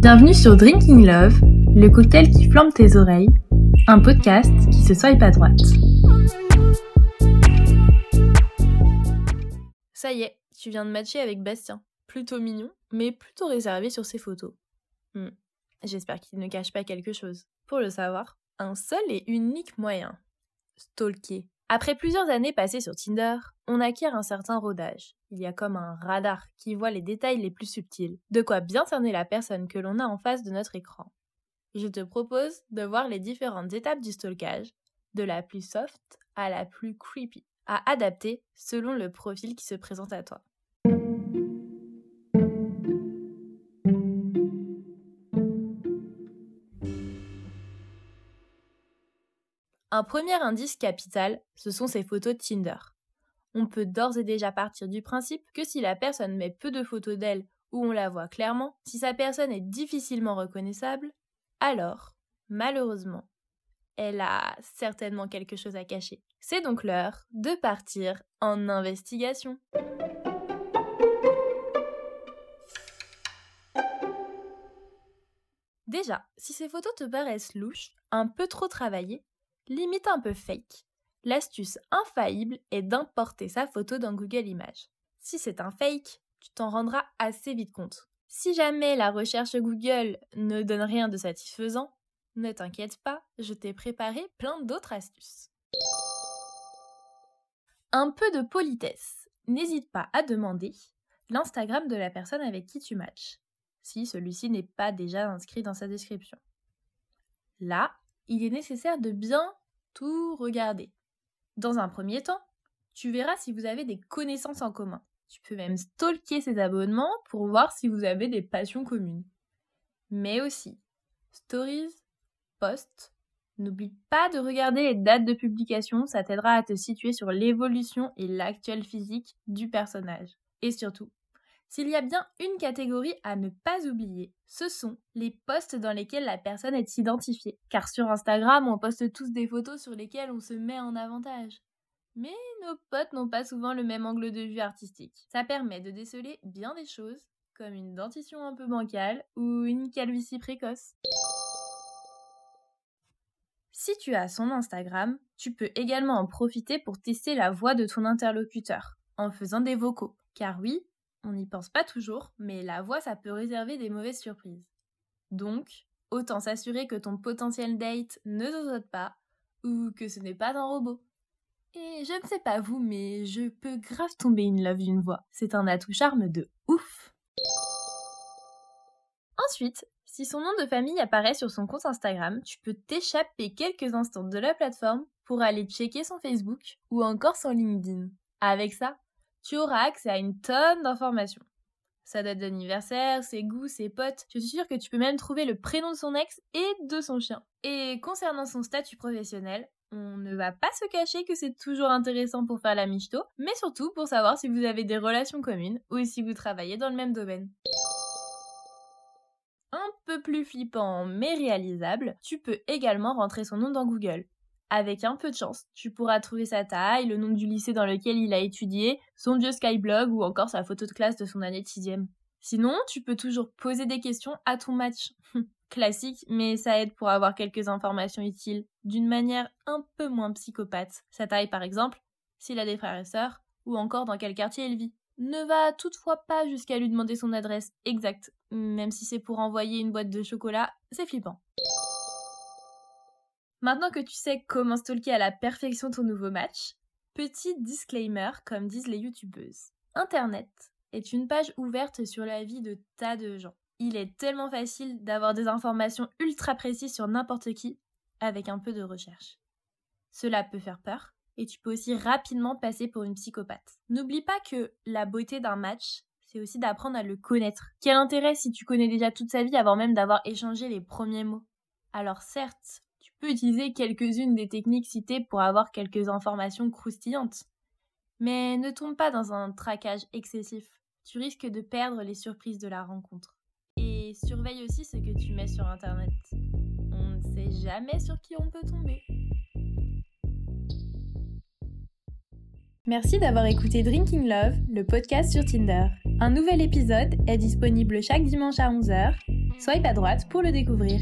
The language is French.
Bienvenue sur Drinking Love, le cocktail qui flambe tes oreilles, un podcast qui se swipe à droite. Ça y est, tu viens de matcher avec Bastien. Plutôt mignon, mais plutôt réservé sur ses photos. Hmm. J'espère qu'il ne cache pas quelque chose. Pour le savoir, un seul et unique moyen. Stalker. Après plusieurs années passées sur Tinder, on acquiert un certain rodage. Il y a comme un radar qui voit les détails les plus subtils, de quoi bien cerner la personne que l'on a en face de notre écran. Je te propose de voir les différentes étapes du stalkage, de la plus soft à la plus creepy, à adapter selon le profil qui se présente à toi. Un premier indice capital, ce sont ses photos Tinder. On peut d'ores et déjà partir du principe que si la personne met peu de photos d'elle où on la voit clairement, si sa personne est difficilement reconnaissable, alors, malheureusement, elle a certainement quelque chose à cacher. C'est donc l'heure de partir en investigation. Déjà, si ces photos te paraissent louches, un peu trop travaillées, limite un peu fake, l'astuce infaillible est d'importer sa photo dans Google Images. Si c'est un fake, tu t'en rendras assez vite compte. Si jamais la recherche Google ne donne rien de satisfaisant, ne t'inquiète pas, je t'ai préparé plein d'autres astuces. Un peu de politesse. N'hésite pas à demander l'Instagram de la personne avec qui tu matches, si celui-ci n'est pas déjà inscrit dans sa description. Là, il est nécessaire de bien tout regarder. Dans un premier temps, tu verras si vous avez des connaissances en commun. Tu peux même stalker ses abonnements pour voir si vous avez des passions communes. Mais aussi, stories, posts, n'oublie pas de regarder les dates de publication, ça t'aidera à te situer sur l'évolution et l'actuel physique du personnage. Et surtout, s'il y a bien une catégorie à ne pas oublier, ce sont les posts dans lesquels la personne est identifiée. Car sur Instagram, on poste tous des photos sur lesquelles on se met en avantage. Mais nos potes n'ont pas souvent le même angle de vue artistique. Ça permet de déceler bien des choses, comme une dentition un peu bancale ou une calvitie précoce. Si tu as son Instagram, tu peux également en profiter pour tester la voix de ton interlocuteur, en faisant des vocaux. Car oui, on n'y pense pas toujours, mais la voix, ça peut réserver des mauvaises surprises. Donc, autant s'assurer que ton potentiel date ne saute pas ou que ce n'est pas un robot. Et je ne sais pas vous, mais je peux grave tomber in love d'une voix. C'est un atout charme de ouf. Ensuite, si son nom de famille apparaît sur son compte Instagram, tu peux t'échapper quelques instants de la plateforme pour aller checker son Facebook ou encore son LinkedIn. Avec ça, tu auras accès à une tonne d'informations. Sa date d'anniversaire, ses goûts, ses potes. Je suis sûre que tu peux même trouver le prénom de son ex et de son chien. Et concernant son statut professionnel, on ne va pas se cacher que c'est toujours intéressant pour faire la michto, mais surtout pour savoir si vous avez des relations communes ou si vous travaillez dans le même domaine. Un peu plus flippant mais réalisable, tu peux également rentrer son nom dans Google. Avec un peu de chance, tu pourras trouver sa taille, le nom du lycée dans lequel il a étudié, son vieux Skyblog ou encore sa photo de classe de son année de sixième. Sinon, tu peux toujours poser des questions à ton match. Classique, mais ça aide pour avoir quelques informations utiles, d'une manière un peu moins psychopathe. Sa taille par exemple, s'il a des frères et sœurs, ou encore dans quel quartier il vit. Ne va toutefois pas jusqu'à lui demander son adresse exacte, même si c'est pour envoyer une boîte de chocolat, c'est flippant. Maintenant que tu sais comment stalker à la perfection ton nouveau match, petit disclaimer comme disent les youtubeuses. Internet est une page ouverte sur la vie de tas de gens. Il est tellement facile d'avoir des informations ultra précises sur n'importe qui avec un peu de recherche. Cela peut faire peur et tu peux aussi rapidement passer pour une psychopathe. N'oublie pas que la beauté d'un match, c'est aussi d'apprendre à le connaître. Quel intérêt si tu connais déjà toute sa vie avant même d'avoir échangé les premiers mots? Alors certes, peux utiliser quelques-unes des techniques citées pour avoir quelques informations croustillantes. Mais ne tombe pas dans un traquage excessif. Tu risques de perdre les surprises de la rencontre. Et surveille aussi ce que tu mets sur Internet. On ne sait jamais sur qui on peut tomber. Merci d'avoir écouté Drinking Love, le podcast sur Tinder. Un nouvel épisode est disponible chaque dimanche à 11h Swipe à droite pour le découvrir.